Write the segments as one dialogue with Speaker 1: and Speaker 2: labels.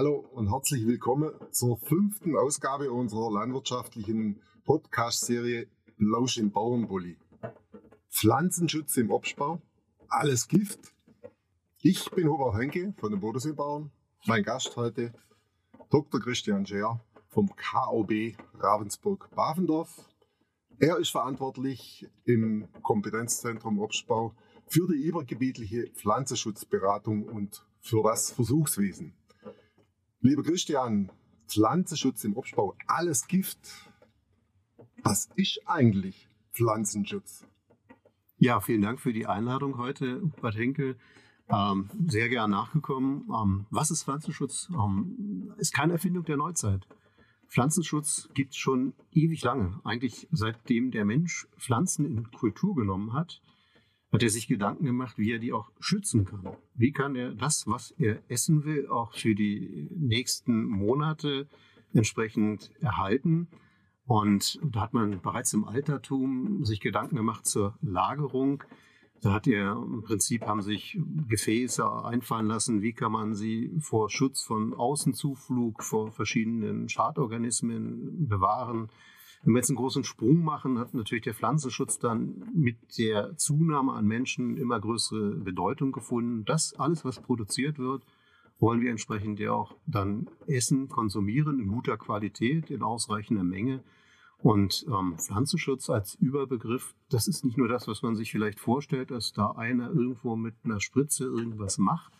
Speaker 1: Hallo und herzlich willkommen zur fünften Ausgabe unserer landwirtschaftlichen Podcast-Serie Blausch im Bauernbully. Pflanzenschutz im Obstbau, alles Gift. Ich bin Hubert Henke von den Bodenseebauern. Mein Gast heute Dr. Christian Scher vom KOB Ravensburg-Bavendorf. Er ist verantwortlich im Kompetenzzentrum Obstbau für die übergebietliche Pflanzenschutzberatung und für das Versuchswesen. Lieber Christian, Pflanzenschutz im Obstbau, alles Gift. Was ist eigentlich Pflanzenschutz?
Speaker 2: Ja, vielen Dank für die Einladung heute, Bad Henkel. Ähm, sehr gern nachgekommen. Ähm, was ist Pflanzenschutz? Ähm, ist keine Erfindung der Neuzeit. Pflanzenschutz gibt es schon ewig lange. Eigentlich seitdem der Mensch Pflanzen in Kultur genommen hat, hat er sich Gedanken gemacht, wie er die auch schützen kann. Wie kann er das, was er essen will, auch für die nächsten Monate entsprechend erhalten? Und da hat man bereits im Altertum sich Gedanken gemacht zur Lagerung. Da hat er im Prinzip haben sich Gefäße einfallen lassen, wie kann man sie vor Schutz von Außenzuflug, vor verschiedenen Schadorganismen bewahren. Wenn wir jetzt einen großen Sprung machen, hat natürlich der Pflanzenschutz dann mit der Zunahme an Menschen immer größere Bedeutung gefunden. Das alles, was produziert wird, wollen wir entsprechend ja auch dann essen, konsumieren in guter Qualität, in ausreichender Menge. Und ähm, Pflanzenschutz als Überbegriff, das ist nicht nur das, was man sich vielleicht vorstellt, dass da einer irgendwo mit einer Spritze irgendwas macht,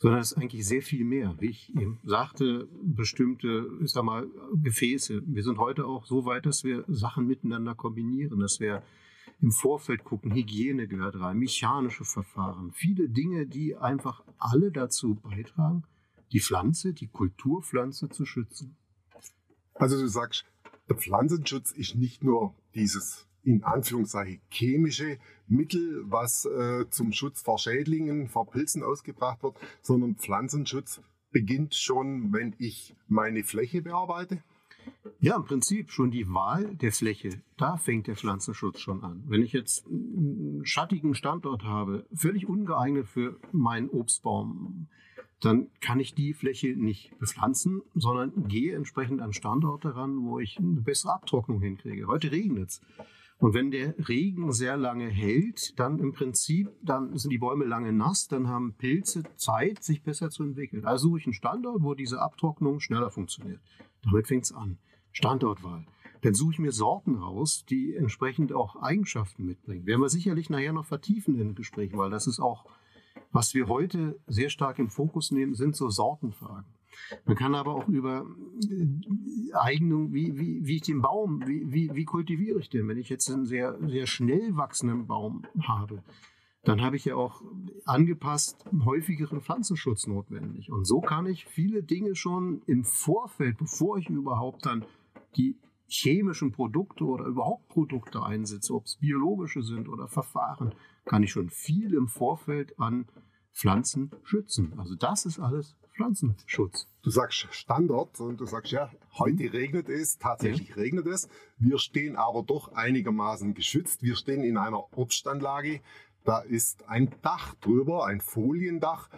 Speaker 2: sondern es ist eigentlich sehr viel mehr. Wie ich eben sagte, bestimmte, ich sag mal, Gefäße. Wir sind heute auch so weit, dass wir Sachen miteinander kombinieren, dass wir im Vorfeld gucken, Hygiene gehört rein, mechanische Verfahren, viele Dinge, die einfach alle dazu beitragen, die Pflanze, die Kulturpflanze zu schützen.
Speaker 1: Also du sagst, der Pflanzenschutz ist nicht nur dieses in Anführungszeichen chemische Mittel, was äh, zum Schutz vor Schädlingen, vor Pilzen ausgebracht wird, sondern Pflanzenschutz beginnt schon, wenn ich meine Fläche bearbeite?
Speaker 2: Ja, im Prinzip schon die Wahl der Fläche, da fängt der Pflanzenschutz schon an. Wenn ich jetzt einen schattigen Standort habe, völlig ungeeignet für meinen Obstbaum, dann kann ich die Fläche nicht bepflanzen, sondern gehe entsprechend an Standorte ran, wo ich eine bessere Abtrocknung hinkriege. Heute regnet es. Und wenn der Regen sehr lange hält, dann im Prinzip, dann sind die Bäume lange nass, dann haben Pilze Zeit, sich besser zu entwickeln. Also suche ich einen Standort, wo diese Abtrocknung schneller funktioniert. Damit fängt es an. Standortwahl. Dann suche ich mir Sorten raus, die entsprechend auch Eigenschaften mitbringen. Werden wir sicherlich nachher noch vertiefen im Gespräch, weil das ist auch, was wir heute sehr stark im Fokus nehmen, sind so Sortenfragen. Man kann aber auch über äh, Eignung, wie, wie, wie ich den Baum, wie, wie, wie kultiviere ich den? Wenn ich jetzt einen sehr, sehr schnell wachsenden Baum habe, dann habe ich ja auch angepasst häufigeren Pflanzenschutz notwendig. Und so kann ich viele Dinge schon im Vorfeld, bevor ich überhaupt dann die chemischen Produkte oder überhaupt Produkte einsetze, ob es biologische sind oder Verfahren, kann ich schon viel im Vorfeld an Pflanzen schützen. Also das ist alles Pflanzenschutz.
Speaker 1: Du sagst Standort und du sagst, ja, heute regnet es, tatsächlich ja. regnet es. Wir stehen aber doch einigermaßen geschützt. Wir stehen in einer Obstanlage. Da ist ein Dach drüber, ein Foliendach.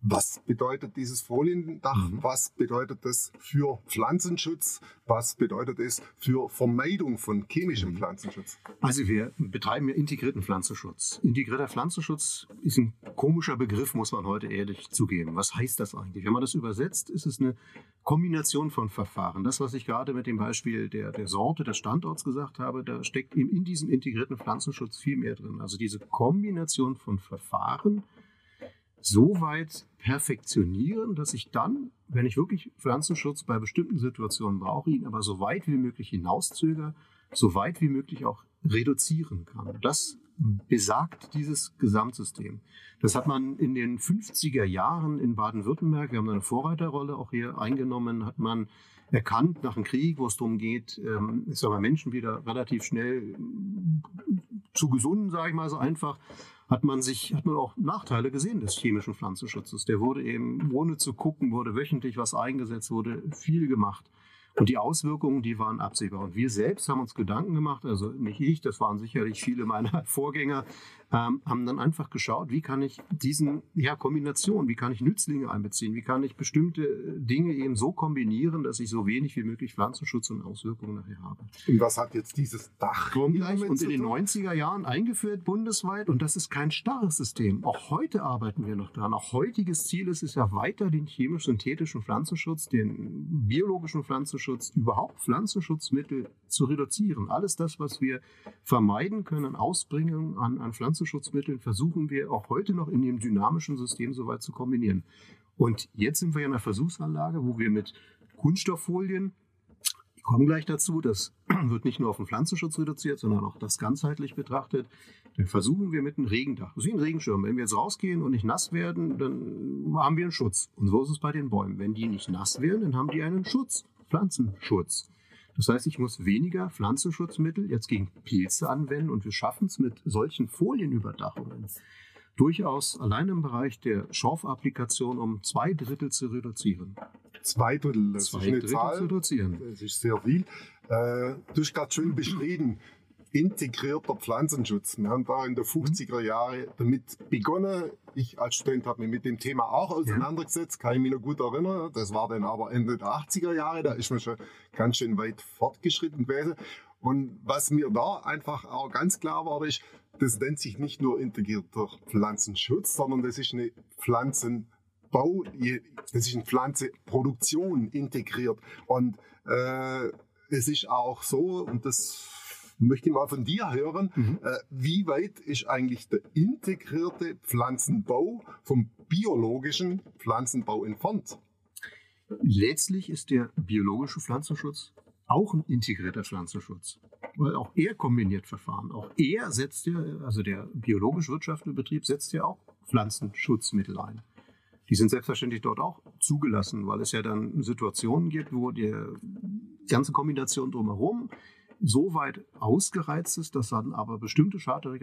Speaker 1: Was bedeutet dieses Foliendach? Mhm. Was bedeutet das für Pflanzenschutz? Was bedeutet es für Vermeidung von chemischem mhm. Pflanzenschutz?
Speaker 2: Also wir betreiben ja integrierten Pflanzenschutz. Integrierter Pflanzenschutz ist ein komischer Begriff, muss man heute ehrlich zugeben. Was heißt das eigentlich? Wenn man das übersetzt, ist es eine Kombination von Verfahren. Das, was ich gerade mit dem Beispiel der, der Sorte, des Standorts gesagt habe, da steckt in, in diesem integrierten Pflanzenschutz viel mehr drin. Also diese Kombination von Verfahren, so weit perfektionieren, dass ich dann, wenn ich wirklich Pflanzenschutz bei bestimmten Situationen brauche, ihn aber so weit wie möglich hinauszögere, so weit wie möglich auch reduzieren kann. Das besagt dieses Gesamtsystem. Das hat man in den 50er Jahren in Baden-Württemberg, wir haben eine Vorreiterrolle auch hier eingenommen, hat man erkannt nach dem Krieg, wo es darum geht, ähm, ich sag mal, Menschen wieder relativ schnell zu gesunden, sage ich mal so einfach, hat man sich, hat man auch Nachteile gesehen des chemischen Pflanzenschutzes. Der wurde eben, ohne zu gucken, wurde wöchentlich was eingesetzt, wurde viel gemacht. Und die Auswirkungen, die waren absehbar. Und wir selbst haben uns Gedanken gemacht, also nicht ich, das waren sicherlich viele meiner Vorgänger, ähm, haben dann einfach geschaut, wie kann ich diesen ja, Kombination, wie kann ich Nützlinge einbeziehen, wie kann ich bestimmte Dinge eben so kombinieren, dass ich so wenig wie möglich Pflanzenschutz und Auswirkungen nachher habe.
Speaker 1: Und was hat jetzt dieses Dach?
Speaker 2: Gleich und in den 90er Jahren eingeführt bundesweit und das ist kein starres System. Auch heute arbeiten wir noch dran. Auch heutiges Ziel ist es ja weiter den chemisch-synthetischen Pflanzenschutz, den biologischen Pflanzenschutz, überhaupt Pflanzenschutzmittel zu reduzieren. Alles das, was wir vermeiden können, Ausbringen an, an Pflanzenschutzmitteln, versuchen wir auch heute noch in dem dynamischen System soweit zu kombinieren. Und jetzt sind wir in einer Versuchsanlage, wo wir mit Kunststofffolien, ich komme gleich dazu, das wird nicht nur auf den Pflanzenschutz reduziert, sondern auch das ganzheitlich betrachtet. Dann versuchen wir mit einem Regendach, wie ein Regenschirm. Wenn wir jetzt rausgehen und nicht nass werden, dann haben wir einen Schutz. Und so ist es bei den Bäumen. Wenn die nicht nass werden, dann haben die einen Schutz, Pflanzenschutz. Das heißt, ich muss weniger Pflanzenschutzmittel jetzt gegen Pilze anwenden und wir schaffen es mit solchen Folienüberdachungen durchaus allein im Bereich der Schorfapplikation um zwei Drittel zu reduzieren.
Speaker 1: Zwei Drittel,
Speaker 2: das zwei ist eine Drittel Zahl, zu reduzieren.
Speaker 1: Das ist sehr viel. Äh, du hast gerade schön beschrieben, integrierter Pflanzenschutz. Wir haben da in den 50er Jahren damit begonnen. Ich als Student habe mich mit dem Thema auch auseinandergesetzt, kann ich mich noch gut erinnern. Das war dann aber Ende der 80er Jahre, da ist man schon ganz schön weit fortgeschritten gewesen. Und was mir da einfach auch ganz klar war, ist, das nennt sich nicht nur integrierter Pflanzenschutz, sondern das ist eine Pflanzenbau, das ist eine Pflanzenproduktion integriert. Und äh, es ist auch so, und das möchte ich mal von dir hören, mhm. äh, wie weit ist eigentlich der integrierte Pflanzenbau vom biologischen Pflanzenbau entfernt?
Speaker 2: Letztlich ist der biologische Pflanzenschutz auch ein integrierter Pflanzenschutz, weil auch er kombiniert Verfahren. Auch er setzt ja, also der biologisch wirtschaftliche Betrieb setzt ja auch Pflanzenschutzmittel ein. Die sind selbstverständlich dort auch zugelassen, weil es ja dann Situationen gibt, wo die ganze Kombination drumherum so weit ausgereizt ist, dass dann aber bestimmte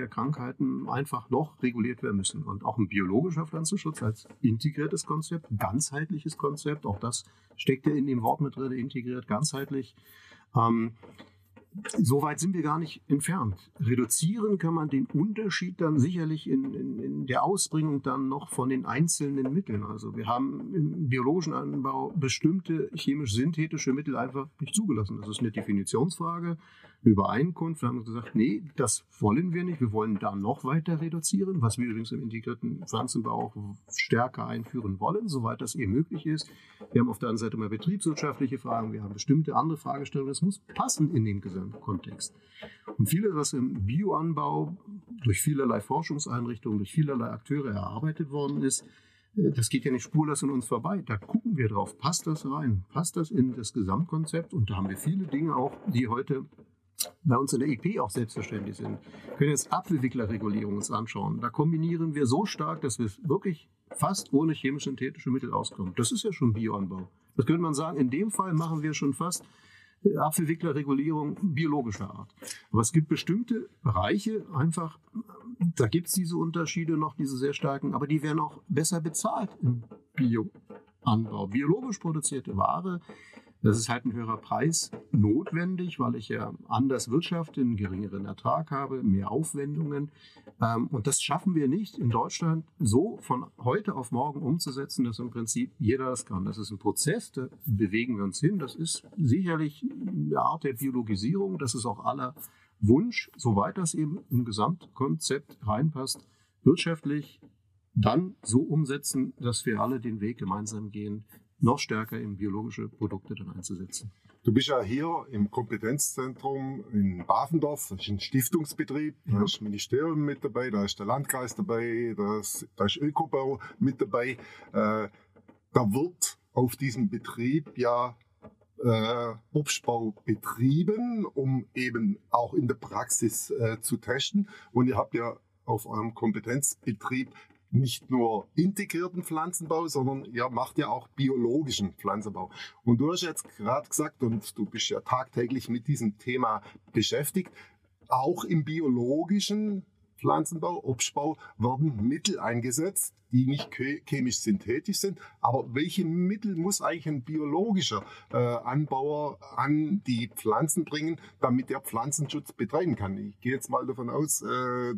Speaker 2: Krankheiten einfach noch reguliert werden müssen. Und auch ein biologischer Pflanzenschutz als integriertes Konzept, ganzheitliches Konzept, auch das steckt ja in dem Wort mit drin, integriert, ganzheitlich. Ähm, so weit sind wir gar nicht entfernt. Reduzieren kann man den Unterschied dann sicherlich in, in, in, der Ausbringung dann noch von den einzelnen Mitteln. Also wir haben im biologischen Anbau bestimmte chemisch-synthetische Mittel einfach nicht zugelassen. Das ist eine Definitionsfrage Übereinkunft. Wir haben gesagt, nee, das wollen wir nicht. Wir wollen da noch weiter reduzieren, was wir übrigens im integrierten Pflanzenbau auch stärker einführen wollen, soweit das eben möglich ist. Wir haben auf der anderen Seite mal betriebswirtschaftliche Fragen, wir haben bestimmte andere Fragestellungen. Das muss passen in den Gesamtkontext. Und vieles, was im Bioanbau durch vielerlei Forschungseinrichtungen, durch vielerlei Akteure erarbeitet worden ist, äh, das geht ja nicht spurlos an uns vorbei. Da gucken wir drauf. Passt das rein? Passt das in das Gesamtkonzept? Und da haben wir viele Dinge auch, die heute bei uns in der EP auch selbstverständlich sind. Wir können jetzt Apfelwicklerregulierung uns anschauen. Da kombinieren wir so stark, dass wir wirklich fast ohne chemisch-synthetische Mittel auskommen. Das ist ja schon Bioanbau. Das könnte man sagen, in dem Fall machen wir schon fast äh, Apfelwicklerregulierung biologischer Art. Aber es gibt bestimmte Bereiche, einfach, da gibt es diese Unterschiede noch, diese sehr starken, aber die werden auch besser bezahlt im Bioanbau. Biologisch produzierte Ware das ist halt ein höherer Preis notwendig, weil ich ja anders wirtschafte, einen geringeren Ertrag habe, mehr Aufwendungen. Ähm, und das schaffen wir nicht in Deutschland so von heute auf morgen umzusetzen, dass im Prinzip jeder das kann. Das ist ein Prozess, da bewegen wir uns hin. Das ist sicherlich eine Art der Biologisierung. Das ist auch aller Wunsch, soweit das eben im Gesamtkonzept reinpasst, wirtschaftlich dann so umsetzen, dass wir alle den Weg gemeinsam gehen, noch stärker in biologische Produkte dann einzusetzen.
Speaker 1: Du bist ja hier im Kompetenzzentrum in Bavendorf, das ist ein Stiftungsbetrieb, da ist das Ministerium mit dabei, da ist der Landkreis dabei, da ist, da ist Ökobau mit dabei. Äh, da wird auf diesem Betrieb ja äh, Obstbau betrieben, um eben auch in der Praxis äh, zu testen. Und ihr habt ja auf eurem Kompetenzbetrieb nicht nur integrierten Pflanzenbau, sondern ihr macht ja auch biologischen Pflanzenbau. Und du hast jetzt gerade gesagt, und du bist ja tagtäglich mit diesem Thema beschäftigt, auch im biologischen Pflanzenbau, Obstbau werden Mittel eingesetzt, die nicht chemisch synthetisch sind. Aber welche Mittel muss eigentlich ein biologischer äh, Anbauer an die Pflanzen bringen, damit er Pflanzenschutz betreiben kann? Ich gehe jetzt mal davon aus, äh,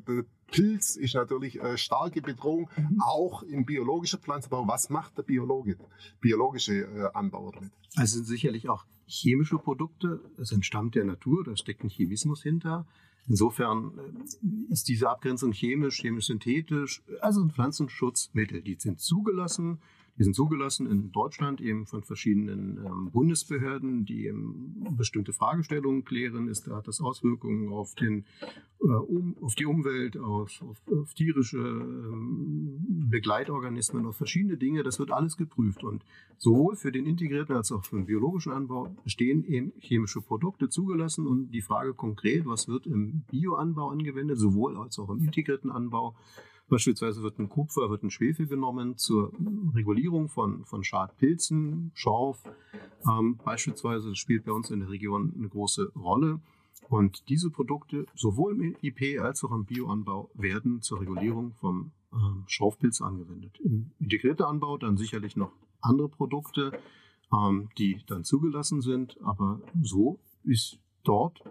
Speaker 1: Pilz ist natürlich eine starke Bedrohung, mhm. auch im biologischen Pflanzenbau. Was macht der Biologe, biologische äh, Anbauer damit?
Speaker 2: Also sicherlich auch chemische Produkte. Es entstammt der Natur, da steckt ein Chemismus hinter. Insofern äh, ist diese Abgrenzung chemisch, chemisch-synthetisch, also ein Pflanzenschutzmittel. Die sind zugelassen, die sind zugelassen in Deutschland eben von verschiedenen ähm, Bundesbehörden, die eben bestimmte Fragestellungen klären. Ist, hat das Auswirkungen auf, den, äh, um, auf die Umwelt, auf, auf, auf tierische ähm, Begleitorganismen, auf verschiedene Dinge? Das wird alles geprüft. Und sowohl für den integrierten als auch für den biologischen Anbau stehen eben chemische Produkte zugelassen. Und die Frage konkret, was wird im Bioanbau angewendet, sowohl als auch im integrierten Anbau, Beispielsweise wird ein Kupfer, wird ein Schwefel genommen zur Regulierung von, von Schadpilzen, Schorf. Ähm, beispielsweise, das spielt bei uns in der Region eine große Rolle. Und diese Produkte, sowohl im IP als auch im Bioanbau, werden zur Regulierung vom ähm, Schorfpilz angewendet. Im integrierten Anbau dann sicherlich noch andere Produkte, ähm, die dann zugelassen sind, aber so ist dort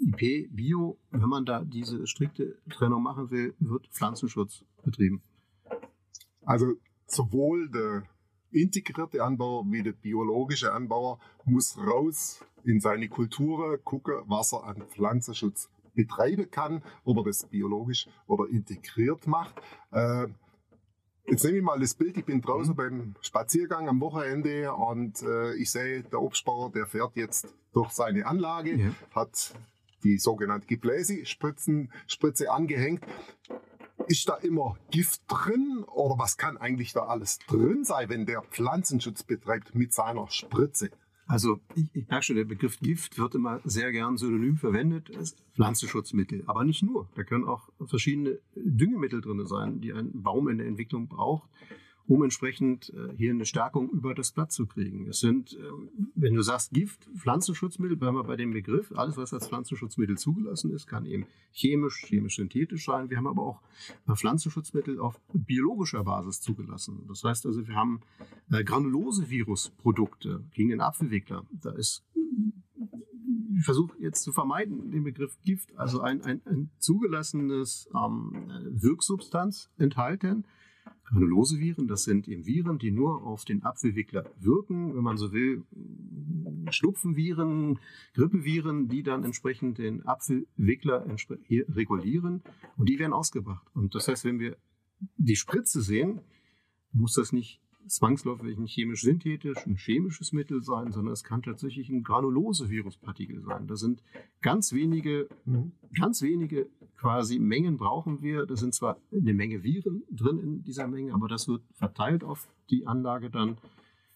Speaker 2: IP, Bio, wenn man da diese strikte Trennung machen will, wird Pflanzenschutz betrieben.
Speaker 1: Also sowohl der integrierte Anbauer wie der biologische Anbauer muss raus in seine Kultur gucken, was er an Pflanzenschutz betreiben kann, ob er das biologisch oder integriert macht. Äh, Jetzt nehme ich mal das Bild, ich bin draußen mhm. beim Spaziergang am Wochenende und äh, ich sehe, der Obstbauer, der fährt jetzt durch seine Anlage, ja. hat die sogenannte Gebläsespritze angehängt. Ist da immer Gift drin oder was kann eigentlich da alles drin sein, wenn der Pflanzenschutz betreibt mit seiner Spritze?
Speaker 2: Also ich, ich merke schon, der Begriff Gift wird immer sehr gern synonym verwendet als Pflanzenschutzmittel. Aber nicht nur. Da können auch verschiedene Düngemittel drin sein, die ein Baum in der Entwicklung braucht um entsprechend äh, hier eine Stärkung über das Blatt zu kriegen. Es sind, ähm, wenn du sagst Gift, Pflanzenschutzmittel, bleiben wir bei dem Begriff. Alles, was als Pflanzenschutzmittel zugelassen ist, kann eben chemisch, chemisch-synthetisch sein. Wir haben aber auch äh, Pflanzenschutzmittel auf biologischer Basis zugelassen. Das heißt also, wir haben äh, granulose Virusprodukte gegen den Apfelwickler. Da ist ich versuche jetzt zu vermeiden, den Begriff Gift, also ein, ein, ein zugelassenes ähm, Wirksubstanz enthalten, Granulose Viren, das sind eben Viren, die nur auf den Apfelwickler wirken, wenn man so will, Schnupfenviren, Grippeviren, die dann entsprechend den Apfelwickler regulieren und die werden ausgebracht. Und das heißt, wenn wir die Spritze sehen, muss das nicht zwangsläufig ein chemisch-synthetisch, ein chemisches Mittel sein, sondern es kann tatsächlich ein granulose Viruspartikel sein. Da sind ganz wenige, mhm. ganz wenige quasi Mengen brauchen wir. Da sind zwar eine Menge Viren drin in dieser Menge, aber das wird verteilt auf die Anlage dann.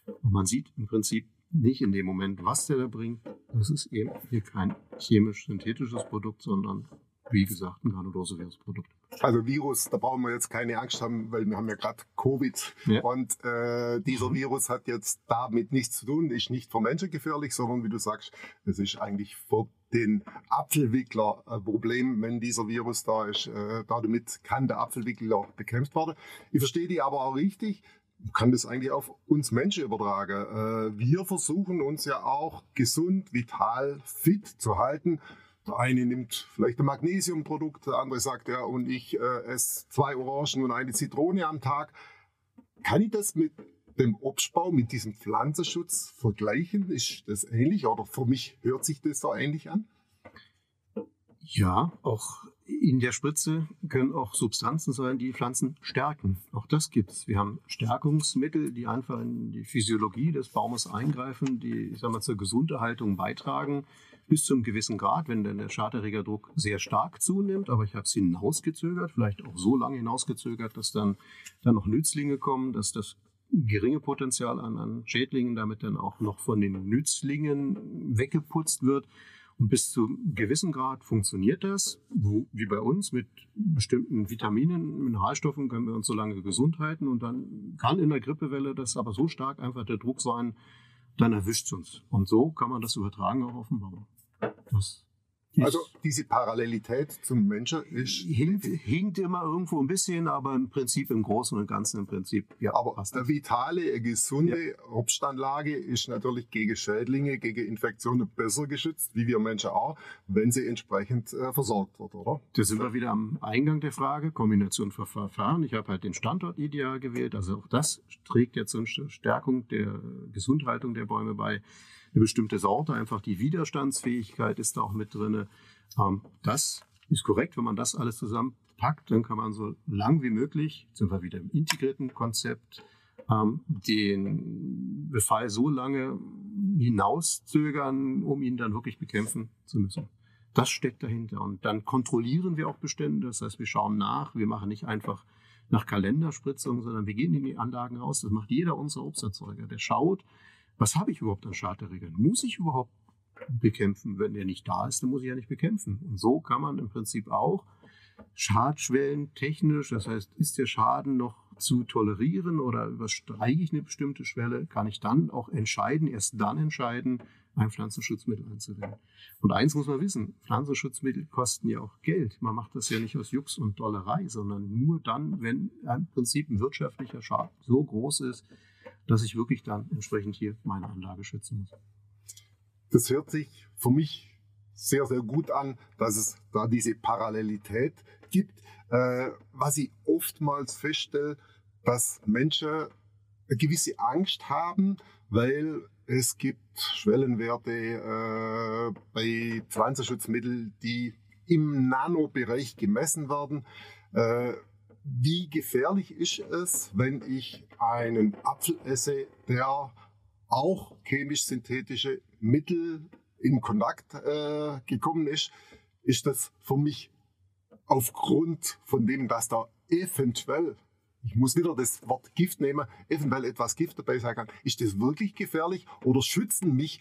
Speaker 2: Und man sieht im Prinzip nicht in dem Moment, was der da bringt. Das ist eben hier kein chemisch-synthetisches Produkt, sondern wie gesagt, ein granulose Virusprodukt.
Speaker 1: Also Virus, da brauchen wir jetzt keine Angst haben, weil wir haben ja gerade Covid ja. und äh, dieser mhm. Virus hat jetzt damit nichts zu tun, ist nicht für Menschen gefährlich, sondern wie du sagst, es ist eigentlich für den Apfelwickler ein Problem, wenn dieser Virus da ist. Äh, damit kann der Apfelwickler bekämpft werden. Ich verstehe die aber auch richtig. Kann das eigentlich auf uns Menschen übertragen. Äh, wir versuchen uns ja auch gesund, vital, fit zu halten. Der eine nimmt vielleicht ein Magnesiumprodukt, der andere sagt, ja, und ich äh, esse zwei Orangen und eine Zitrone am Tag. Kann ich das mit dem Obstbau, mit diesem Pflanzenschutz vergleichen? Ist das ähnlich oder für mich hört sich das so ähnlich an?
Speaker 2: Ja, auch in der Spritze können auch Substanzen sein, die Pflanzen stärken. Auch das gibt es. Wir haben Stärkungsmittel, die einfach in die Physiologie des Baumes eingreifen, die ich sag mal, zur Gesunderhaltung beitragen bis zu einem gewissen Grad, wenn dann der Schaderregerdruck sehr stark zunimmt, aber ich habe es hinausgezögert, vielleicht auch so lange hinausgezögert, dass dann, dann noch Nützlinge kommen, dass das geringe Potenzial an, an Schädlingen damit dann auch noch von den Nützlingen weggeputzt wird. Und bis zu gewissen Grad funktioniert das, wo, wie bei uns, mit bestimmten Vitaminen, Mineralstoffen können wir uns so lange gesund halten. Und dann kann in der Grippewelle das aber so stark einfach der Druck sein, dann erwischt es uns. Und so kann man das übertragen auch auf den Baum. Das
Speaker 1: Also diese Parallelität zum Menschen ist
Speaker 2: hinkt, hinkt immer irgendwo ein bisschen, aber im Prinzip im Großen und Ganzen im Prinzip.
Speaker 1: Ja, aber eine vitale, gesunde ja. Obstanlage ist natürlich gegen Schädlinge, gegen Infektionen besser geschützt, wie wir Menschen auch, wenn sie entsprechend äh, versorgt wird, oder?
Speaker 2: Da sind wir wieder am Eingang der Frage, Kombination von Verfahren. Ich habe halt den Standort ideal gewählt, also auch das trägt jetzt zur Stärkung der Gesundhaltung der Bäume bei eine bestimmte Sorte, einfach die Widerstandsfähigkeit ist da auch mit drin. Ähm, das ist korrekt, wenn man das alles zusammenpackt, dann kann man so lang wie möglich, sind wir wieder im integrierten Konzept, ähm, den Befall so lange hinauszögern, um ihn dann wirklich bekämpfen zu müssen. Das steckt dahinter. Und dann kontrollieren wir auch Bestände. Das heißt, wir schauen nach. Wir machen nicht einfach nach Kalenderspritzung, sondern wir gehen in die Anlagen raus. Das macht jeder unserer Obsterzeuger. Der schaut, was habe ich überhaupt an Schadregeln? Muss ich überhaupt bekämpfen? Wenn er nicht da ist, dann muss ich ja nicht bekämpfen. Und so kann man im Prinzip auch Schadschwellen technisch, das heißt, ist der Schaden noch zu tolerieren oder überstreiche ich eine bestimmte Schwelle, kann ich dann auch entscheiden, erst dann entscheiden, ein Pflanzenschutzmittel einzuwenden. Und eins muss man wissen, Pflanzenschutzmittel kosten ja auch Geld. Man macht das ja nicht aus Jux und Dollerei, sondern nur dann, wenn im Prinzip ein wirtschaftlicher Schaden so groß ist, dass ich wirklich dann entsprechend hier meine Anlage schützen muss.
Speaker 1: Das hört sich für mich sehr, sehr gut an, dass es da diese Parallelität gibt. Äh, was ich oftmals feststelle, dass Menschen eine gewisse Angst haben, weil es gibt Schwellenwerte äh, bei Pflanzenschutzmitteln, die im Nanobereich gemessen werden. Äh, wie gefährlich ist es, wenn ich einen Apfel esse, der auch chemisch-synthetische Mittel in Kontakt äh, gekommen ist, ist das für mich aufgrund von dem, dass da eventuell, ich muss wieder das Wort Gift nehmen, eventuell etwas Gift dabei sein kann, ist das wirklich gefährlich oder schützen mich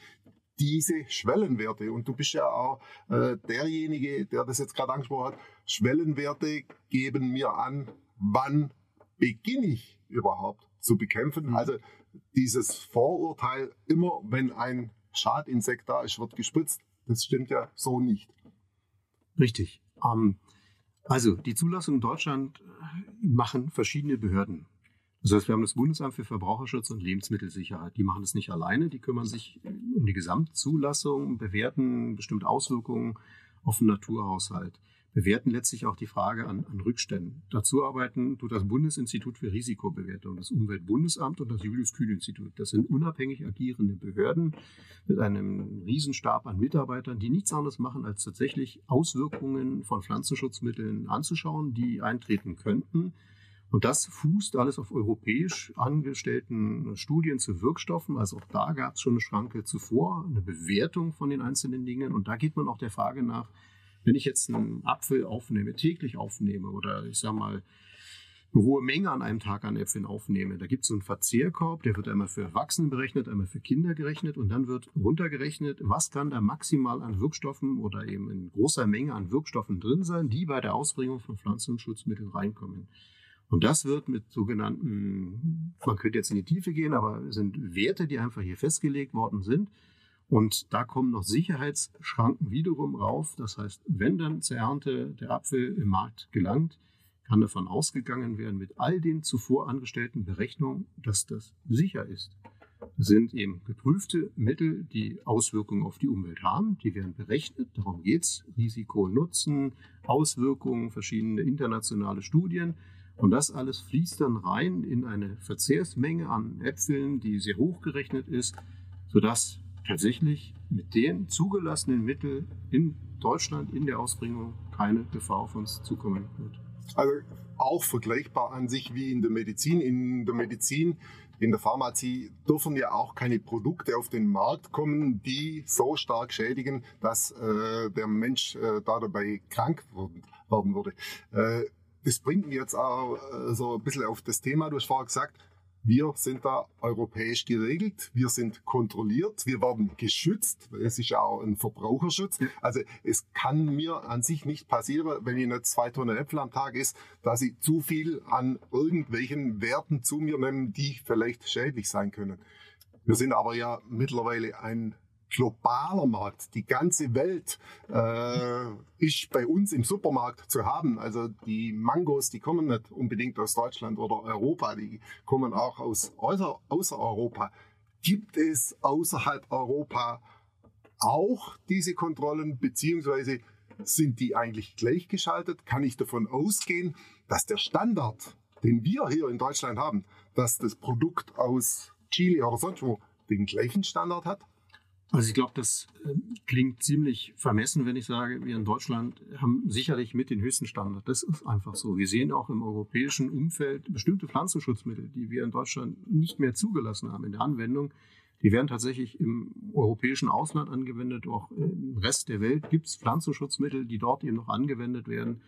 Speaker 1: diese Schwellenwerte. Und du bist ja auch äh, derjenige, der das jetzt gerade angesprochen hat. Schwellenwerte geben mir an, wann beginne ich überhaupt zu bekämpfen. Mhm. Also dieses Vorurteil, immer wenn ein Schadinsekt da ist, wird gespritzt, das stimmt ja so nicht.
Speaker 2: Richtig. Ähm, also die Zulassung in Deutschland machen verschiedene Behörden. Das heißt, wir haben das Bundesamt für Verbraucherschutz und Lebensmittelsicherheit. Die machen das nicht alleine, die kümmern sich um die Gesamtzulassung, bewerten bestimmte Auswirkungen auf den Naturhaushalt, bewerten letztlich auch die Frage an, an Rückständen. Dazu arbeiten tut das Bundesinstitut für Risikobewertung, das Umweltbundesamt und das Julius Kühn Institut. Das sind unabhängig agierende Behörden mit einem Riesenstab an Mitarbeitern, die nichts anderes machen, als tatsächlich Auswirkungen von Pflanzenschutzmitteln anzuschauen, die eintreten könnten und das fußt alles auf europäisch angestellten Studien zu Wirkstoffen. Also auch da gab es schon eine Schranke zuvor, eine Bewertung von den einzelnen Dingen. Und da geht man auch der Frage nach, wenn ich jetzt einen Apfel aufnehme, täglich aufnehme oder ich sage mal eine hohe Menge an einem Tag an Äpfeln aufnehme, da gibt es so einen Verzehrkorb, der wird einmal für Erwachsene berechnet, einmal für Kinder gerechnet und dann wird runtergerechnet, was kann da maximal an Wirkstoffen oder eben in großer Menge an Wirkstoffen drin sein, die bei der Ausbringung von Pflanzenschutzmitteln reinkommen. Und das wird mit sogenannten, man könnte jetzt in die Tiefe gehen, aber es sind Werte, die einfach hier festgelegt worden sind. Und da kommen noch Sicherheitsschranken wiederum rauf. Das heißt, wenn dann zur Ernte der Apfel im Markt gelangt, kann davon ausgegangen werden mit all den zuvor angestellten Berechnungen, dass das sicher ist. Das sind eben geprüfte Mittel, die Auswirkungen auf die Umwelt haben. Die werden berechnet. Darum geht es. Risiko, Nutzen, Auswirkungen, verschiedene internationale Studien. Und das alles fließt dann rein in eine Verzehrsmenge an Äpfeln, die sehr hoch gerechnet ist, sodass tatsächlich mit den zugelassenen Mitteln in Deutschland in der Ausbringung keine Gefahr auf uns zukommen wird.
Speaker 1: Also auch vergleichbar an sich wie in der Medizin. In der Medizin, in der Pharmazie dürfen ja auch keine Produkte auf den Markt kommen, die so stark schädigen, dass äh, der Mensch äh, da dabei krank werden würde. Äh, das bringt mich jetzt auch äh, so ein bisschen auf das Thema. Du hast vorher gesagt, wir sind da europäisch geregelt, wir sind kontrolliert, wir werden geschützt. Es ist ja auch ein Verbraucherschutz. Also es kann mir an sich nicht passieren, wenn ich nicht zwei Tonnen Äpfel am Tag esse, dass ich zu viel an irgendwelchen Werten zu mir nehme, die vielleicht schädlich sein können. Wir sind aber ja mittlerweile ein globaler Markt. Die ganze Welt äh, ist bei uns im Supermarkt zu haben. Also die Mangos, die kommen nicht unbedingt aus Deutschland oder Europa, die kommen auch aus außer, außer Europa. Gibt es außerhalb Europa auch diese Kontrollen, beziehungsweise sind die eigentlich gleichgeschaltet? Kann ich davon ausgehen, dass der Standard, den wir hier in Deutschland haben, dass das Produkt aus Chile oder sonst wo den gleichen Standard hat?
Speaker 2: Also ich glaube, das äh, klingt ziemlich vermessen, wenn ich sage, wir in Deutschland haben sicherlich mit den höchsten Standard. Das ist einfach so. Wir sehen auch im europäischen Umfeld bestimmte Pflanzenschutzmittel, die wir in Deutschland nicht mehr zugelassen haben in der Anwendung. Die werden tatsächlich im europäischen Ausland angewendet. Auch im Rest der Welt gibt es Pflanzenschutzmittel, die dort eben noch angewendet werden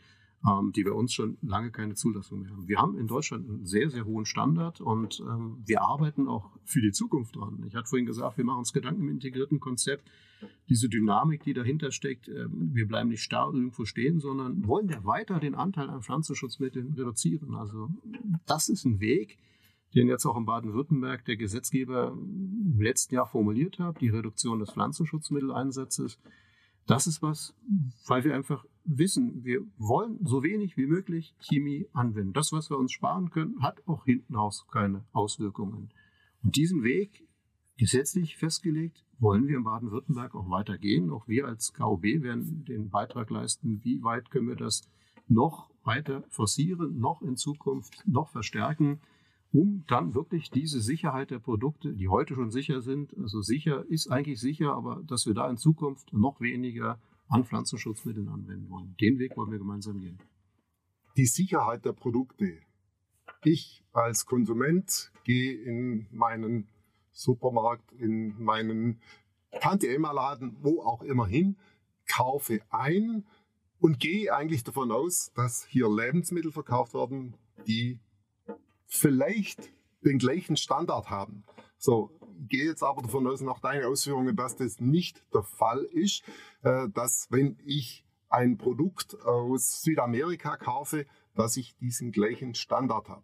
Speaker 2: die bei uns schon lange keine Zulassung mehr haben. Wir haben in Deutschland einen sehr, sehr hohen Standard und ähm, wir arbeiten auch für die Zukunft dran. Ich hatte vorhin gesagt, wir machen uns Gedanken im integrierten Konzept. Diese Dynamik, die dahinter steckt, äh, wir bleiben nicht starr irgendwo stehen, sondern wollen ja weiter den Anteil an Pflanzenschutzmitteln reduzieren. Also das ist ein Weg, den jetzt auch in Baden-Württemberg der Gesetzgeber im letzten Jahr formuliert hat, die Reduktion des Pflanzenschutzmitteleinsatzes. Das ist was, weil wir einfach wissen, wir wollen so wenig wie möglich Chemie anwenden. Das, was wir uns sparen können, hat auch hinten raus keine Auswirkungen. Und diesen Weg, gesetzlich festgelegt, wollen wir in Baden-Württemberg auch weitergehen. Auch wir als KOB werden den Beitrag leisten, wie weit können wir das noch weiter forcieren, noch in Zukunft noch verstärken, um dann wirklich diese Sicherheit der Produkte, die heute schon sicher sind, also sicher ist eigentlich sicher, aber dass wir da in Zukunft noch weniger an Pflanzenschutzmitteln anwenden wollen. Den Weg wollen wir gemeinsam gehen.
Speaker 1: Die Sicherheit der Produkte. Ich als Konsument gehe in meinen Supermarkt, in meinen Tante-Emma-Laden, wo auch immer hin, kaufe ein und gehe eigentlich davon aus, dass hier Lebensmittel verkauft werden, die vielleicht den gleichen Standard haben. So, gehe jetzt aber davon aus, nach deinen Ausführungen, dass das nicht der Fall ist, äh, dass wenn ich ein Produkt aus Südamerika kaufe, dass ich diesen gleichen Standard habe.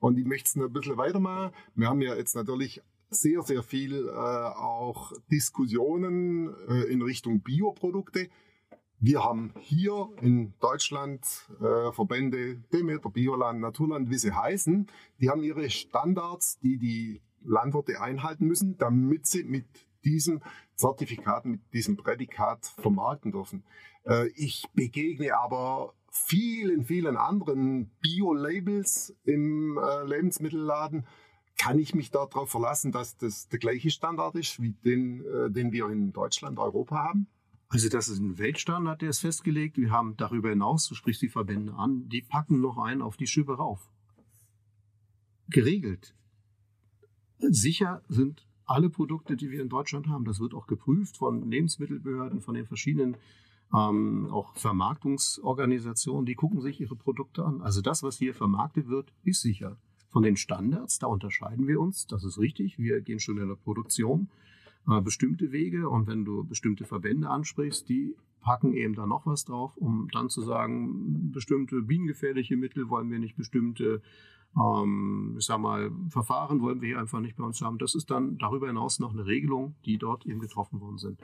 Speaker 1: Und ich möchte es noch ein bisschen weitermachen. Wir haben ja jetzt natürlich sehr, sehr viel äh, auch Diskussionen äh, in Richtung Bioprodukte. Wir haben hier in Deutschland äh, Verbände Demeter, Bioland, Naturland, wie sie heißen. Die haben ihre Standards, die die Landwirte einhalten müssen, damit sie mit diesem Zertifikat, mit diesem Prädikat vermarkten dürfen. Äh, ich begegne aber vielen, vielen anderen Bio-Labels im äh, Lebensmittelladen. Kann ich mich darauf verlassen, dass das der gleiche Standard ist, wie den, äh, den wir in Deutschland, Europa haben?
Speaker 2: Also das ist ein Weltstandard, der ist festgelegt. Wir haben darüber hinaus, du sprichst die Verbände an, die packen noch einen auf die Schippe rauf. Geregelt Sicher sind alle Produkte, die wir in Deutschland haben. Das wird auch geprüft von Lebensmittelbehörden, von den verschiedenen ähm, auch Vermarktungsorganisationen. Die gucken sich ihre Produkte an. Also das, was hier vermarktet wird, ist sicher. Von den Standards, da unterscheiden wir uns. Das ist richtig. Wir gehen schon in der Produktion äh, bestimmte Wege. Und wenn du bestimmte Verbände ansprichst, die packen eben da noch was drauf, um dann zu sagen, bestimmte bienengefährliche Mittel wollen wir nicht, bestimmte ähm, ich sag mal, Verfahren wollen wir hier einfach nicht bei uns haben. Das ist dann darüber hinaus noch eine Regelung, die dort eben getroffen worden sind.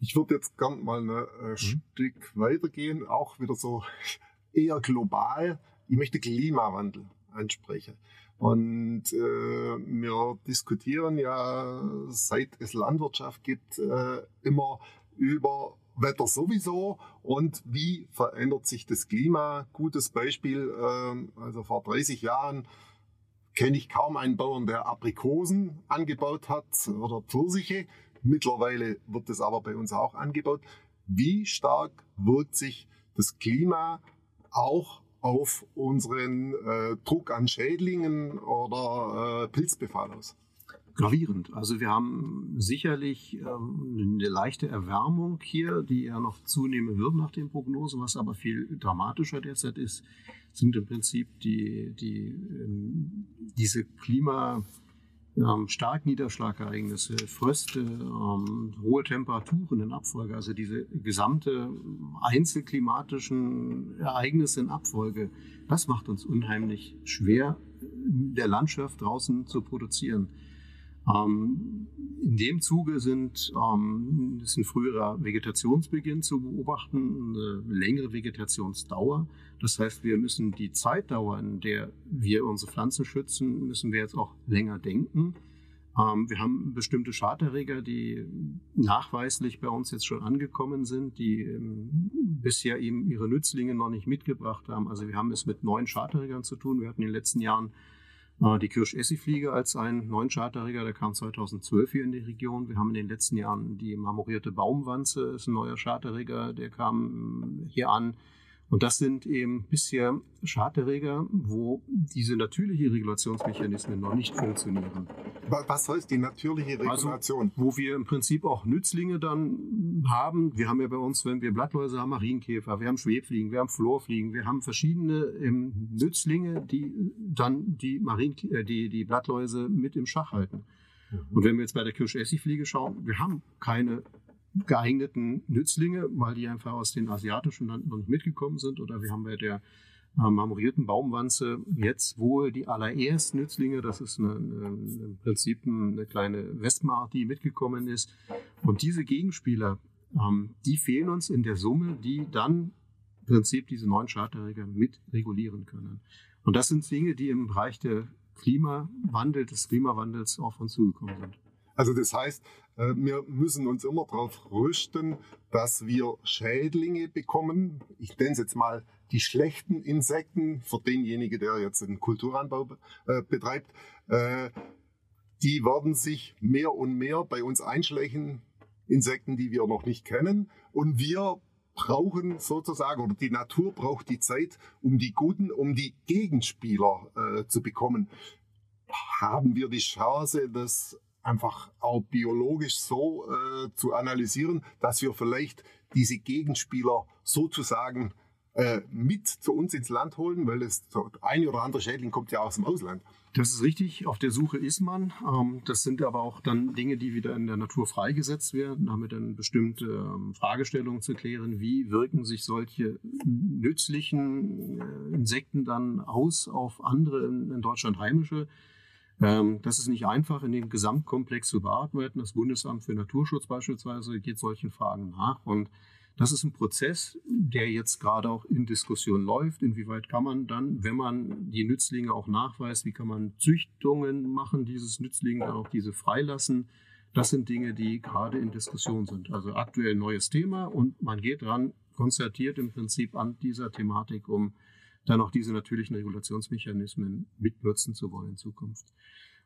Speaker 1: Ich würde jetzt gern mal ein äh, mhm. Stück weitergehen, auch wieder so eher global. Ich möchte Klimawandel ansprechen. Und äh, wir diskutieren ja, seit es Landwirtschaft gibt, äh, immer über Wetter sowieso und wie verändert sich das Klima. Gutes Beispiel, ähm, also vor 30 Jahren kenne ich kaum einen Bauern, der Aprikosen angebaut hat oder Pfirsiche. Mittlerweile wird das aber bei uns auch angebaut. Wie stark wirkt sich das Klima auch auf unseren äh, Druck an Schädlingen oder äh, Pilzbefall aus?
Speaker 2: Gravierend. Also wir haben sicherlich ähm, eine leichte Erwärmung hier, die ja noch zunehmen wird nach den Prognosen, was aber viel dramatischer derzeit ist, sind im Prinzip die, die, ähm, diese Klima, ähm, stark Niederschlagereignisse, Fröste, ähm, hohe Temperaturen in Abfolge, also diese gesamte einzelklimatischen Ereignisse in Abfolge, das macht uns unheimlich schwer, der Landschaft draußen zu produzieren. Ähm, in dem Zuge sind, ähm, ist ein früherer Vegetationsbeginn zu beobachten, eine längere Vegetationsdauer. Das heißt, wir müssen die Zeitdauer, in der wir unsere Pflanzen schützen, müssen wir jetzt auch länger denken. Ähm, wir haben bestimmte Schadterreger, die nachweislich bei uns jetzt schon angekommen sind, die ähm, bisher eben ihre Nützlinge noch nicht mitgebracht haben. Also wir haben es mit neuen Schadterregern zu tun. Wir hatten in den letzten Jahren die Kirschessigfliege als einen neuen Charterreger, der kam 2012 hier in die Region. Wir haben in den letzten Jahren die marmorierte Baumwanze, ist ein neuer Charterreger, der kam hier an. Und das sind eben bisher Schaderreger, wo diese natürliche Regulationsmechanismen noch nicht funktionieren.
Speaker 1: Was heißt die natürliche also, Regulation?
Speaker 2: Also, wo wir im Prinzip auch Nützlinge dann haben. Wir haben ja bei uns, wenn wir Blattläuse haben, Marienkäfer, wir haben Schwebfliegen, wir haben Florfliegen, wir haben verschiedene ähm, Nützlinge, die dann die, Marien, äh, die, die Blattläuse mit im Schach halten. Mhm. Und wenn wir jetzt bei der Kirschessigfliege schauen, wir haben keine geeigneten Nützlinge, weil die einfach aus den asiatischen Landen noch nicht mitgekommen sind. Oder wir haben bei der äh, marmorierten Baumwanze jetzt wohl die allerersten Nützlinge. Das ist eine, eine, im Prinzip eine kleine Wespenart, die mitgekommen ist. Und diese Gegenspieler, ähm, die fehlen uns in der Summe, die dann im Prinzip diese neuen Charterreger mit regulieren können. Und das sind Dinge, die im Bereich der Klimawandel, des Klimawandels auf uns zugekommen sind.
Speaker 1: Also das heißt, wir müssen uns immer darauf rüsten, dass wir Schädlinge bekommen. Ich nenne es jetzt mal die schlechten Insekten für denjenigen, der jetzt einen Kulturanbau äh, betreibt. Äh, die werden sich mehr und mehr bei uns einschleichen, Insekten, die wir noch nicht kennen. Und wir brauchen sozusagen, oder die Natur braucht die Zeit, um die guten, um die Gegenspieler äh, zu bekommen. Haben wir die Chance, das einfach auch biologisch so äh, zu analysieren, dass wir vielleicht diese Gegenspieler sozusagen äh, mit zu uns ins Land holen, weil das eine oder andere Schädling kommt ja aus dem Ausland.
Speaker 2: Das ist richtig, auf der Suche ist man. Ähm, das sind aber auch dann Dinge, die wieder in der Natur freigesetzt werden, damit dann bestimmte ähm, Fragestellungen zu klären, wie wirken sich solche nützlichen äh, Insekten dann aus auf andere in Deutschland heimische das ist nicht einfach in dem Gesamtkomplex zu bearbeiten. Das Bundesamt für Naturschutz beispielsweise geht solchen Fragen nach. Und das ist ein Prozess, der jetzt gerade auch in Diskussion läuft. Inwieweit kann man dann, wenn man die Nützlinge auch nachweist, wie kann man Züchtungen machen, dieses Nützlinge dann auch diese freilassen? Das sind Dinge, die gerade in Diskussion sind. Also aktuell neues Thema und man geht dran, konzertiert im Prinzip an dieser Thematik, um dann auch diese natürlichen Regulationsmechanismen mitnutzen zu wollen in Zukunft.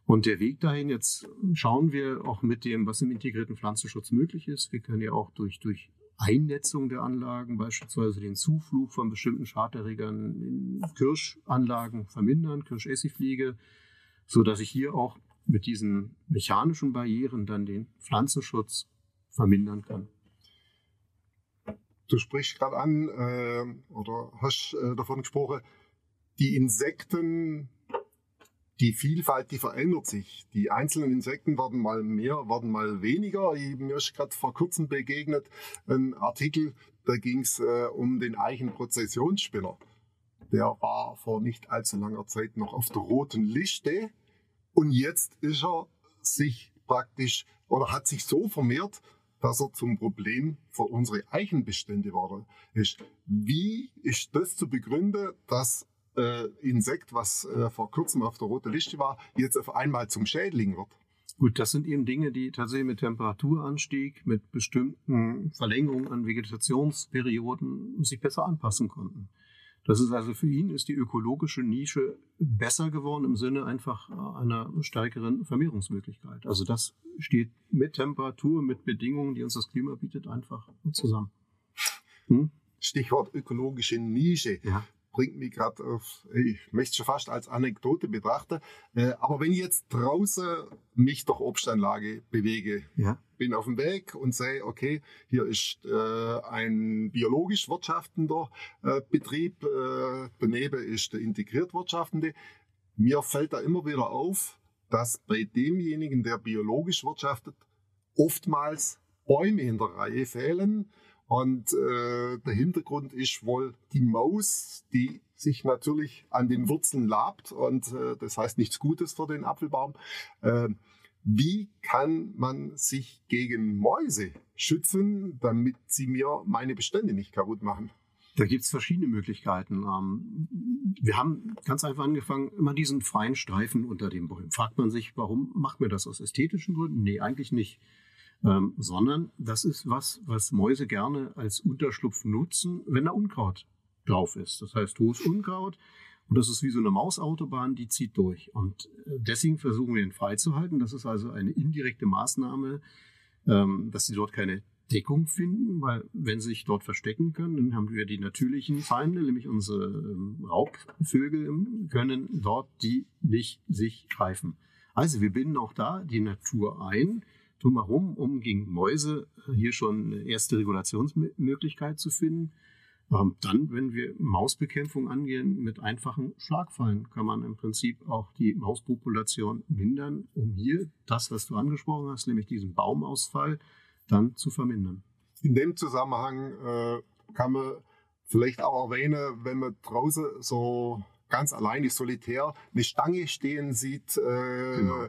Speaker 2: Und der Weg dahin, jetzt schauen wir auch mit dem, was im integrierten Pflanzenschutz möglich ist. Wir können ja auch durch, durch Einnetzung der Anlagen, beispielsweise den Zuflug von bestimmten Schaderregern in Kirschanlagen vermindern, Kirschessigfliege, so dass ich hier auch mit diesen mechanischen Barrieren dann den Pflanzenschutz vermindern kann.
Speaker 1: Du sprichst gerade an äh, oder hast äh, davon gesprochen, die Insekten, die Vielfalt, die verändert sich. Die einzelnen Insekten werden mal mehr, werden mal weniger. Ich, mir ist gerade vor kurzem begegnet ein Artikel, da ging es äh, um den Eichenprozessionsspinner. Der war vor nicht allzu langer Zeit noch auf der roten Liste und jetzt ist er sich praktisch oder hat sich so vermehrt, dass er zum Problem für unsere Eichenbestände war. Ist. Wie ist das zu begründen, dass äh, Insekt, was äh, vor kurzem auf der roten Liste war, jetzt auf einmal zum Schädling wird?
Speaker 2: Gut, das sind eben Dinge, die tatsächlich mit Temperaturanstieg, mit bestimmten Verlängerungen an Vegetationsperioden sich besser anpassen konnten. Das ist also für ihn ist die ökologische Nische besser geworden im Sinne einfach einer stärkeren Vermehrungsmöglichkeit. Also das steht mit Temperatur, mit Bedingungen, die uns das Klima bietet, einfach zusammen.
Speaker 1: Hm? Stichwort ökologische Nische. Ja bringt mich gerade auf, ich möchte es schon fast als Anekdote betrachten. Äh, aber wenn ich jetzt draußen mich durch Obstanlage bewege, ja. bin auf dem Weg und sehe, okay, hier ist äh, ein biologisch wirtschaftender äh, Betrieb, daneben ist der integriert wirtschaftende. Mir fällt da immer wieder auf, dass bei demjenigen, der biologisch wirtschaftet, oftmals Bäume in der Reihe fehlen und äh, der Hintergrund ist wohl die Maus, die sich natürlich an den Wurzeln labt und äh, das heißt nichts Gutes für den Apfelbaum. Äh, Wie kann man sich gegen Mäuse schützen, damit sie mir meine Bestände nicht kaputt machen?
Speaker 2: Da gibt es verschiedene Möglichkeiten. Ähm, wir haben ganz einfach angefangen, immer diesen freien Streifen unter den Bäumen. Fragt man sich, warum macht man das aus ästhetischen Gründen? Nee, eigentlich nicht. Ähm, sondern das ist was, was Mäuse gerne als Unterschlupf nutzen, wenn da Unkraut drauf ist. Das heißt, hohes Unkraut und das ist wie so eine Mausautobahn, die zieht durch. Und äh, deswegen versuchen wir ihn freizuhalten. Das ist also eine indirekte Maßnahme, ähm, dass sie dort keine Deckung finden, weil wenn sie sich dort verstecken können, dann haben wir die natürlichen Feinde, nämlich unsere ähm, Raubvögel können dort die nicht sich greifen. Also wir binden auch da die Natur ein, drumherum, um gegen Mäuse hier schon eine erste Regulationsmöglichkeit zu finden. Ähm, dann, wenn wir Mausbekämpfung angehen mit einfachen Schlagfallen, kann man im Prinzip auch die Mauspopulation mindern, um hier das, was du angesprochen hast, nämlich diesen Baumausfall, dann zu vermindern.
Speaker 1: In dem Zusammenhang äh, kann man vielleicht auch erwähnen, wenn man draußen so ganz alleine solitär eine Stange stehen sieht, äh, genau.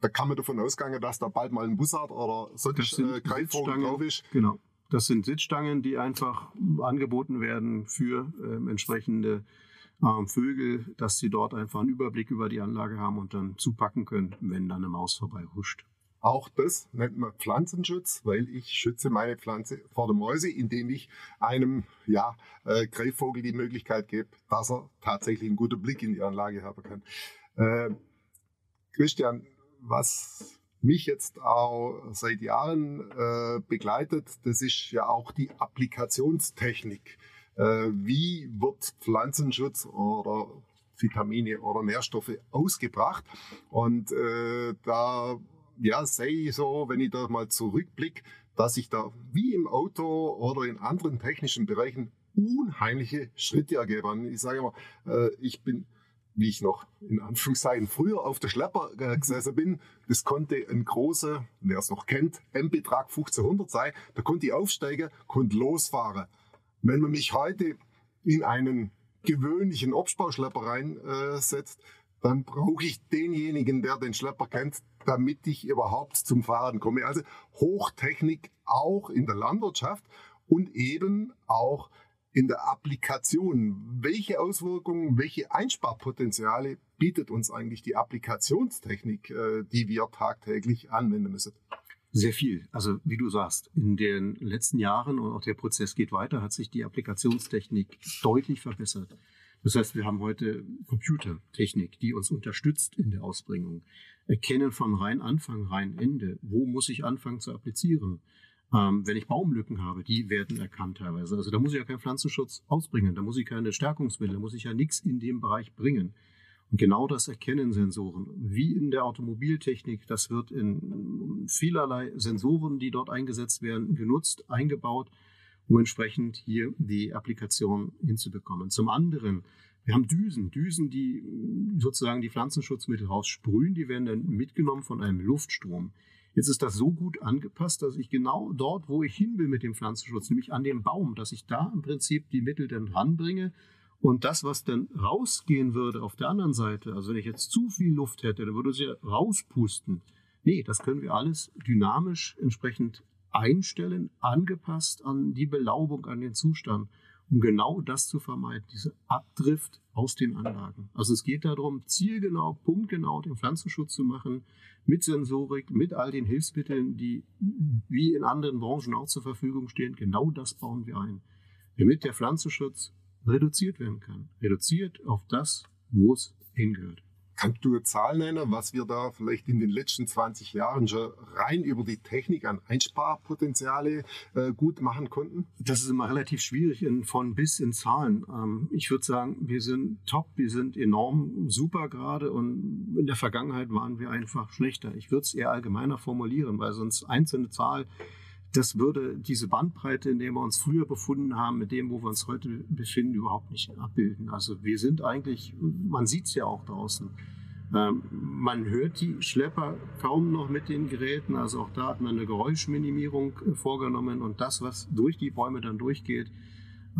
Speaker 1: Da kann man davon ausgehen, dass da bald mal ein Bussard oder sonst äh, Greifvogel drauf ist.
Speaker 2: Genau. Das sind Sitzstangen, die einfach angeboten werden für äh, entsprechende äh, Vögel, dass sie dort einfach einen Überblick über die Anlage haben und dann zupacken können, wenn dann eine Maus vorbei huscht.
Speaker 1: Auch das nennt man Pflanzenschutz, weil ich schütze meine Pflanze vor der Mäuse, indem ich einem ja, äh, Greifvogel die Möglichkeit gebe, dass er tatsächlich einen guten Blick in die Anlage haben kann. Äh, Christian, was mich jetzt auch seit Jahren äh, begleitet, das ist ja auch die Applikationstechnik. Äh, wie wird Pflanzenschutz oder Vitamine oder Nährstoffe ausgebracht? Und äh, da ja, sehe ich so, wenn ich da mal zurückblicke, dass ich da wie im Auto oder in anderen technischen Bereichen unheimliche Schritte ergebe. Ich sage immer, ich bin wie ich noch in Anführungszeichen früher auf der Schlepper äh, gesessen bin, das konnte ein großer, wer es noch kennt, M-Betrag 1500 sein. Da konnte ich aufsteigen, konnte losfahren. Wenn man mich heute in einen gewöhnlichen Obstbauschlepper reinsetzt, dann brauche ich denjenigen, der den Schlepper kennt, damit ich überhaupt zum Fahren komme. Also Hochtechnik auch in der Landwirtschaft und eben auch in der Applikation. Welche Auswirkungen, welche Einsparpotenziale bietet uns eigentlich die Applikationstechnik, äh, die wir tagtäglich anwenden müssen?
Speaker 2: Sehr viel. Also wie du sagst, in den letzten Jahren und auch der Prozess geht weiter, hat sich die Applikationstechnik deutlich verbessert. Das heißt, wir haben heute Computertechnik, die uns unterstützt in der Ausbringung. Erkennen von rein Anfang, rein Ende. Wo muss ich anfangen zu applizieren? Ähm, wenn ich Baumlücken habe, die werden erkannt teilweise. Also da muss ich ja keinen Pflanzenschutz ausbringen, da muss ich keine Stärkungsmittel, da muss ich ja nichts in dem Bereich bringen. Und genau das erkennen Sensoren. Wie in der Automobiltechnik, das wird in vielerlei Sensoren, die dort eingesetzt werden, genutzt, eingebaut, um entsprechend hier die Applikation hinzubekommen. Zum anderen, wir haben Düsen, Düsen, die sozusagen die Pflanzenschutzmittel raussprühen, die werden dann mitgenommen von einem Luftstrom. Jetzt ist das so gut angepasst, dass ich genau dort, wo ich hin will mit dem Pflanzenschutz, nämlich an dem Baum, dass ich da im Prinzip die Mittel dann ranbringe und das, was dann rausgehen würde auf der anderen Seite, also wenn ich jetzt zu viel Luft hätte, dann würde es ja rauspusten. Nee, das können wir alles dynamisch entsprechend einstellen, angepasst an die Belaubung, an den Zustand um genau das zu vermeiden, diese Abdrift aus den Anlagen. Also es geht darum, zielgenau, punktgenau den Pflanzenschutz zu machen, mit Sensorik, mit all den Hilfsmitteln, die wie in anderen Branchen auch zur Verfügung stehen. Genau das bauen wir ein, damit der Pflanzenschutz reduziert werden kann. Reduziert auf das, wo es hingehört.
Speaker 1: Kannst du eine Zahl nennen, was wir da vielleicht in den letzten 20 Jahren schon rein über die Technik an Einsparpotenziale äh, gut machen konnten?
Speaker 2: Das ist immer relativ schwierig in, von bis in Zahlen. Ähm, ich würde sagen, wir sind top, wir sind enorm super gerade und in der Vergangenheit waren wir einfach schlechter. Ich würde es eher allgemeiner formulieren, weil sonst einzelne Zahl das würde diese Bandbreite, in der wir uns früher befunden haben, mit dem, wo wir uns heute befinden, überhaupt nicht abbilden. Also wir sind eigentlich, man sieht es ja auch draußen, ähm, man hört die Schlepper kaum noch mit den Geräten. Also auch da hat man eine Geräuschminimierung äh, vorgenommen und das, was durch die Bäume dann durchgeht,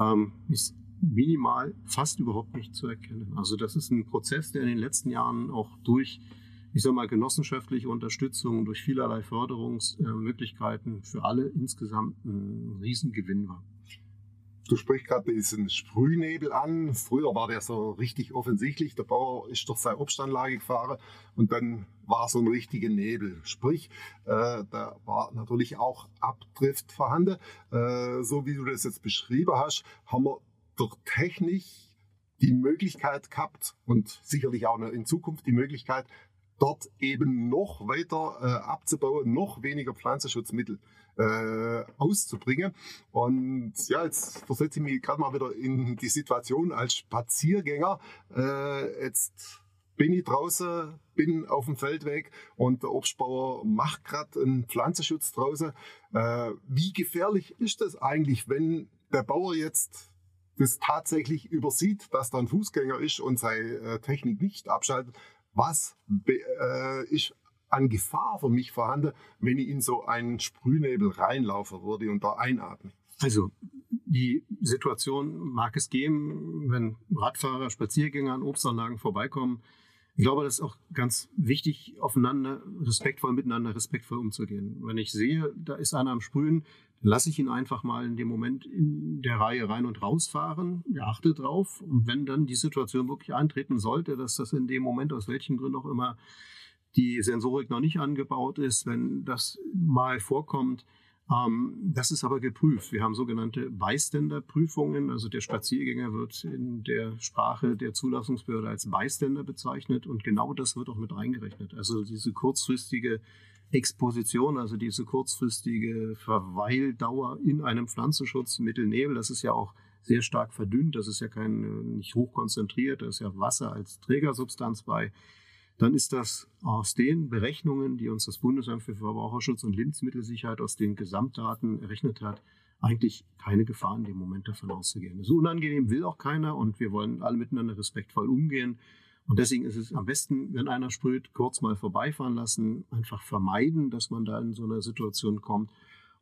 Speaker 2: ähm, ist minimal fast überhaupt nicht zu erkennen. Also das ist ein Prozess, der in den letzten Jahren auch durch ich sage mal, genossenschaftliche Unterstützung durch vielerlei Förderungsmöglichkeiten für alle insgesamt ein Riesengewinn war.
Speaker 1: Du sprichst gerade diesen Sprühnebel an. Früher war der so richtig offensichtlich. Der Bauer ist durch seine Obstanlage gefahren und dann war so ein richtiger Nebel. Sprich, äh, da war natürlich auch Abdrift vorhanden. Äh, so wie du das jetzt beschrieben hast, haben wir durch Technik die Möglichkeit gehabt und sicherlich auch in Zukunft die Möglichkeit, dort eben noch weiter äh, abzubauen, noch weniger Pflanzenschutzmittel äh, auszubringen. Und ja, jetzt versetze ich mich gerade mal wieder in die Situation als Spaziergänger. Äh, jetzt bin ich draußen, bin auf dem Feldweg und der Obstbauer macht gerade einen Pflanzenschutz draußen. Äh, wie gefährlich ist das eigentlich, wenn der Bauer jetzt das tatsächlich übersieht, dass da ein Fußgänger ist und seine äh, Technik nicht abschaltet? Was äh, ist an Gefahr für mich vorhanden, wenn ich in so einen Sprühnebel reinlaufen würde und da einatme?
Speaker 2: Also die Situation mag es geben, wenn Radfahrer, Spaziergänger an Obstanlagen vorbeikommen. Ich glaube, das ist auch ganz wichtig, aufeinander respektvoll miteinander respektvoll umzugehen. Wenn ich sehe, da ist einer am Sprühen, dann lasse ich ihn einfach mal in dem Moment in der Reihe rein und rausfahren. Er achtet drauf. Und wenn dann die Situation wirklich eintreten sollte, dass das in dem Moment aus welchen Gründen auch immer die Sensorik noch nicht angebaut ist, wenn das mal vorkommt. Ähm, das ist aber geprüft. Wir haben sogenannte Bystander-Prüfungen. Also der Spaziergänger wird in der Sprache der Zulassungsbehörde als Bystander bezeichnet und genau das wird auch mit eingerechnet. Also diese kurzfristige Exposition, also diese kurzfristige Verweildauer in einem Pflanzenschutzmittel Nebel, das ist ja auch sehr stark verdünnt, das ist ja kein nicht hochkonzentriert, da ist ja Wasser als Trägersubstanz bei dann ist das aus den Berechnungen, die uns das Bundesamt für Verbraucherschutz und Lebensmittelsicherheit aus den Gesamtdaten errechnet hat, eigentlich keine Gefahr in dem Moment davon auszugehen. So unangenehm will auch keiner und wir wollen alle miteinander respektvoll umgehen. Und deswegen ist es am besten, wenn einer sprüht, kurz mal vorbeifahren lassen, einfach vermeiden, dass man da in so eine Situation kommt.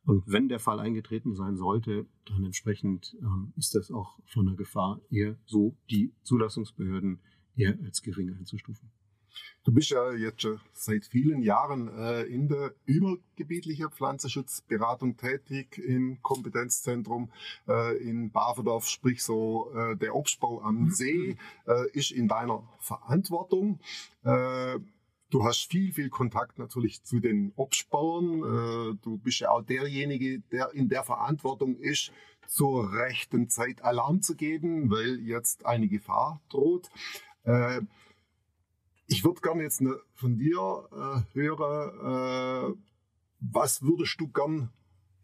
Speaker 2: Und wenn der Fall eingetreten sein sollte, dann entsprechend ähm, ist das auch von der Gefahr eher so, die Zulassungsbehörden eher als gering einzustufen.
Speaker 1: Du bist ja jetzt schon seit vielen Jahren äh, in der übergebietlichen Pflanzenschutzberatung tätig im Kompetenzzentrum äh, in Baverdorf, sprich so äh, der Obstbau am See äh, ist in deiner Verantwortung. Du hast viel, viel Kontakt natürlich zu den Obstbauern. Du bist ja auch derjenige, der in der Verantwortung ist, zur rechten Zeit Alarm zu geben, weil jetzt eine Gefahr droht. Ich würde gerne jetzt ne, von dir äh, hören, äh, was würdest du gern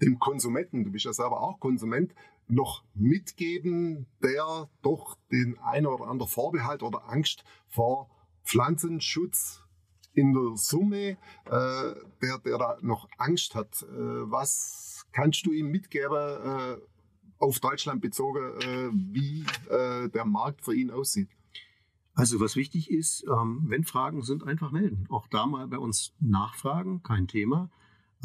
Speaker 1: dem Konsumenten, du bist ja selber auch Konsument, noch mitgeben, der doch den einen oder anderen Vorbehalt oder Angst vor Pflanzenschutz in der Summe, äh, der, der da noch Angst hat. Äh, was kannst du ihm mitgeben, äh, auf Deutschland bezogen, äh, wie der Markt für ihn aussieht?
Speaker 2: Also was wichtig ist, ähm, wenn Fragen sind, einfach melden. Auch da mal bei uns nachfragen, kein Thema.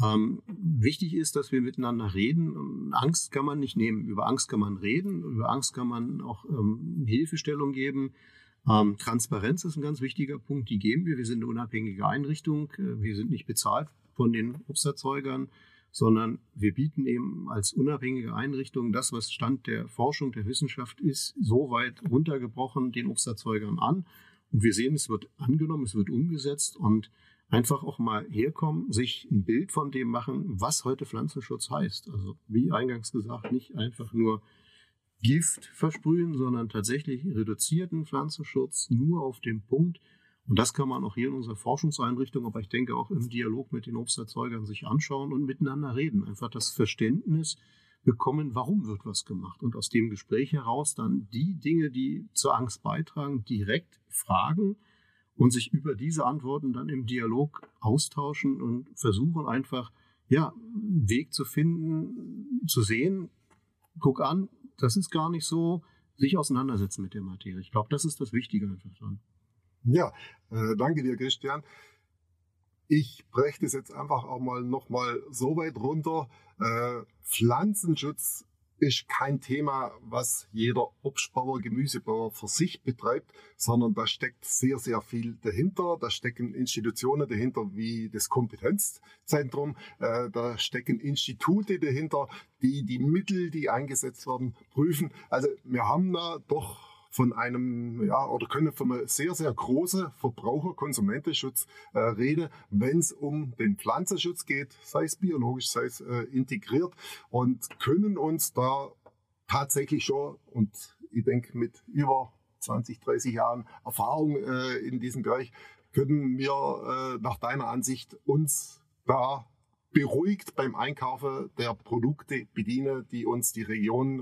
Speaker 2: Ähm, wichtig ist, dass wir miteinander reden. Angst kann man nicht nehmen. Über Angst kann man reden. Über Angst kann man auch ähm, Hilfestellung geben. Ähm, Transparenz ist ein ganz wichtiger Punkt. Die geben wir. Wir sind eine unabhängige Einrichtung. Äh, wir sind nicht bezahlt von den Obsterzeugern sondern wir bieten eben als unabhängige Einrichtung das, was Stand der Forschung, der Wissenschaft ist, so weit runtergebrochen den Obsterzeugern an. Und wir sehen, es wird angenommen, es wird umgesetzt und einfach auch mal herkommen, sich ein Bild von dem machen, was heute Pflanzenschutz heißt. Also wie eingangs gesagt, nicht einfach nur Gift versprühen, sondern tatsächlich reduzierten Pflanzenschutz nur auf den Punkt, und das kann man auch hier in unserer Forschungseinrichtung, aber ich denke auch im Dialog mit den Obsterzeugern sich anschauen und miteinander reden. Einfach das Verständnis bekommen, warum wird was gemacht. Und aus dem Gespräch heraus dann die Dinge, die zur Angst beitragen, direkt fragen und sich über diese Antworten dann im Dialog austauschen und versuchen einfach, ja, einen Weg zu finden, zu sehen, guck an, das ist gar nicht so, sich auseinandersetzen mit der Materie. Ich glaube, das ist das Wichtige einfach dran.
Speaker 1: Ja, äh, danke dir, Christian. Ich breche das jetzt einfach auch mal nochmal so weit runter. Äh, Pflanzenschutz ist kein Thema, was jeder Obstbauer, Gemüsebauer für sich betreibt, sondern da steckt sehr, sehr viel dahinter. Da stecken Institutionen dahinter wie das Kompetenzzentrum, äh, da stecken Institute dahinter, die die Mittel, die eingesetzt werden, prüfen. Also wir haben da doch von einem, ja, oder können von einem sehr, sehr großen Verbraucher-Konsumentenschutz äh, reden, wenn es um den Pflanzenschutz geht, sei es biologisch, sei es äh, integriert und können uns da tatsächlich schon, und ich denke mit über 20, 30 Jahren Erfahrung äh, in diesem Bereich, können wir äh, nach deiner Ansicht uns da beruhigt beim Einkaufen der Produkte bedienen, die uns die Region,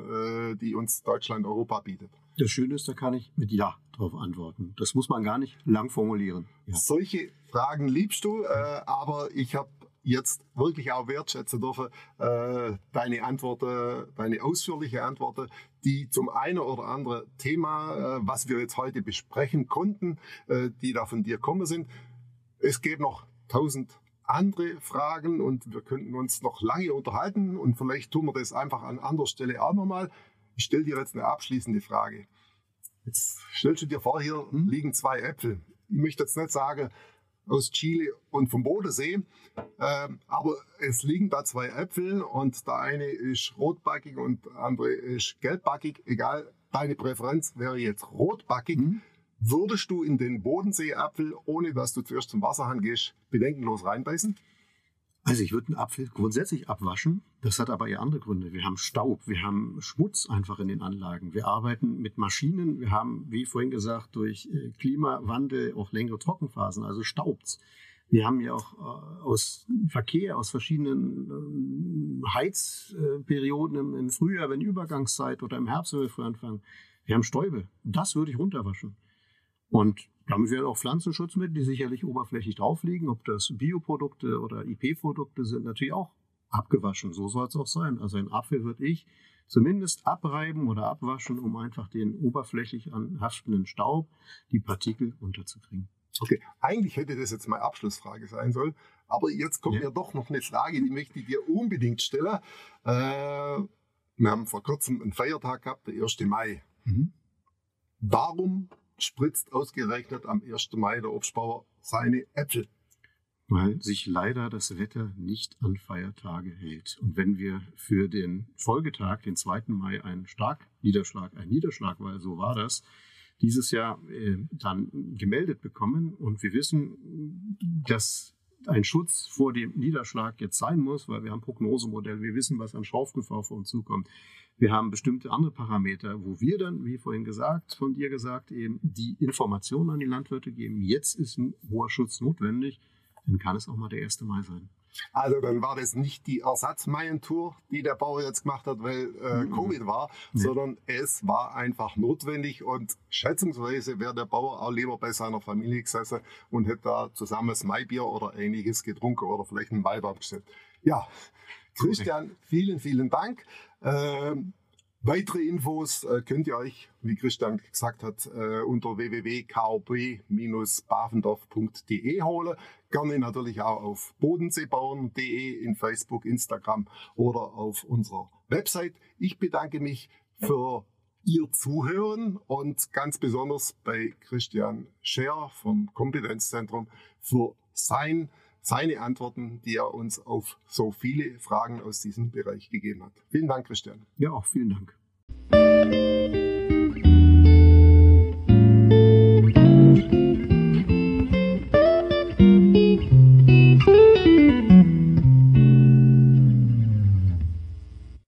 Speaker 1: äh, die uns Deutschland, Europa bietet.
Speaker 2: Das Schöne ist, da kann ich mit Ja darauf antworten. Das muss man gar nicht lang formulieren.
Speaker 1: Ja. Solche Fragen liebst du, äh, aber ich habe jetzt wirklich auch wertschätzen dürfen, äh, deine Antworten, deine ausführliche Antworten, die zum einen oder anderen Thema, äh, was wir jetzt heute besprechen konnten, äh, die da von dir kommen sind. Es gibt noch tausend andere Fragen und wir könnten uns noch lange unterhalten und vielleicht tun wir das einfach an anderer Stelle auch nochmal. Ich stelle dir jetzt eine abschließende Frage. Jetzt stellst du dir vor, hier hm? liegen zwei Äpfel. Ich möchte jetzt nicht sagen aus Chile und vom Bodensee, äh, aber es liegen da zwei Äpfel und der eine ist rotbackig und der andere ist gelbbackig. Egal, deine Präferenz wäre jetzt rotbackig. Hm? Würdest du in den Bodenseeapfel, ohne dass du zuerst zum Wasserhahn gehst, bedenkenlos reinbeißen?
Speaker 2: Also ich würde einen Apfel grundsätzlich abwaschen. Das hat aber eher andere Gründe. Wir haben Staub, wir haben Schmutz einfach in den Anlagen. Wir arbeiten mit Maschinen. Wir haben, wie vorhin gesagt, durch äh, Klimawandel auch längere Trockenphasen, also staubt's. Wir haben ja auch äh, aus Verkehr, aus verschiedenen äh, Heizperioden im, Frühjahr, wenn Übergangszeit oder im Herbst, wenn wir früh anfangen. Wir haben Stäube. Das würde ich runterwaschen. Und damit werden auch Pflanzenschutzmittel, die sicherlich oberflächlich drauf liegen, ob das Bioprodukte oder IP-Produkte sind, natürlich auch abgewaschen. So soll es auch sein. Also ein Apfel würde ich zumindest abreiben oder abwaschen, um einfach den oberflächlich anhaftenden Staub, die Partikel unterzukriegen.
Speaker 1: Okay, eigentlich hätte das jetzt meine Abschlussfrage sein sollen, aber jetzt kommt ja. mir doch noch eine Frage, die möchte ich dir unbedingt stellen. Äh, wir haben vor kurzem einen Feiertag gehabt, der 1. Mai. Mhm. Warum spritzt ausgerechnet am 1. Mai der Obstbauer seine Äpfel.
Speaker 2: Weil sich leider das Wetter nicht an Feiertage hält. Und wenn wir für den Folgetag, den 2. Mai, einen Starkniederschlag, einen Niederschlag, weil so war das, dieses Jahr äh, dann gemeldet bekommen und wir wissen, dass ein Schutz vor dem Niederschlag jetzt sein muss, weil wir haben Prognosemodell, wir wissen, was an Schraufgefahr vor uns zukommt. Wir haben bestimmte andere Parameter, wo wir dann, wie vorhin gesagt, von dir gesagt, eben die Informationen an die Landwirte geben. Jetzt ist ein hoher Schutz notwendig, dann kann es auch mal der 1. Mai sein.
Speaker 1: Also dann war das nicht die Ersatzmaientour, die der Bauer jetzt gemacht hat, weil äh, mhm. Covid war, nee. sondern es war einfach notwendig und schätzungsweise wäre der Bauer auch lieber bei seiner Familie gesessen und hätte da zusammen das Maibier oder ähnliches getrunken oder vielleicht einen Weinbaum gesetzt. Ja, Christian, vielen, vielen Dank. Ähm, weitere Infos äh, könnt ihr euch, wie Christian gesagt hat, äh, unter www.kb-bavendorf.de holen. Gerne natürlich auch auf bodenseebauern.de in Facebook, Instagram oder auf unserer Website. Ich bedanke mich für Ihr Zuhören und ganz besonders bei Christian Scher vom Kompetenzzentrum für sein seine Antworten, die er uns auf so viele Fragen aus diesem Bereich gegeben hat. Vielen Dank, Christian.
Speaker 2: Ja, auch vielen Dank.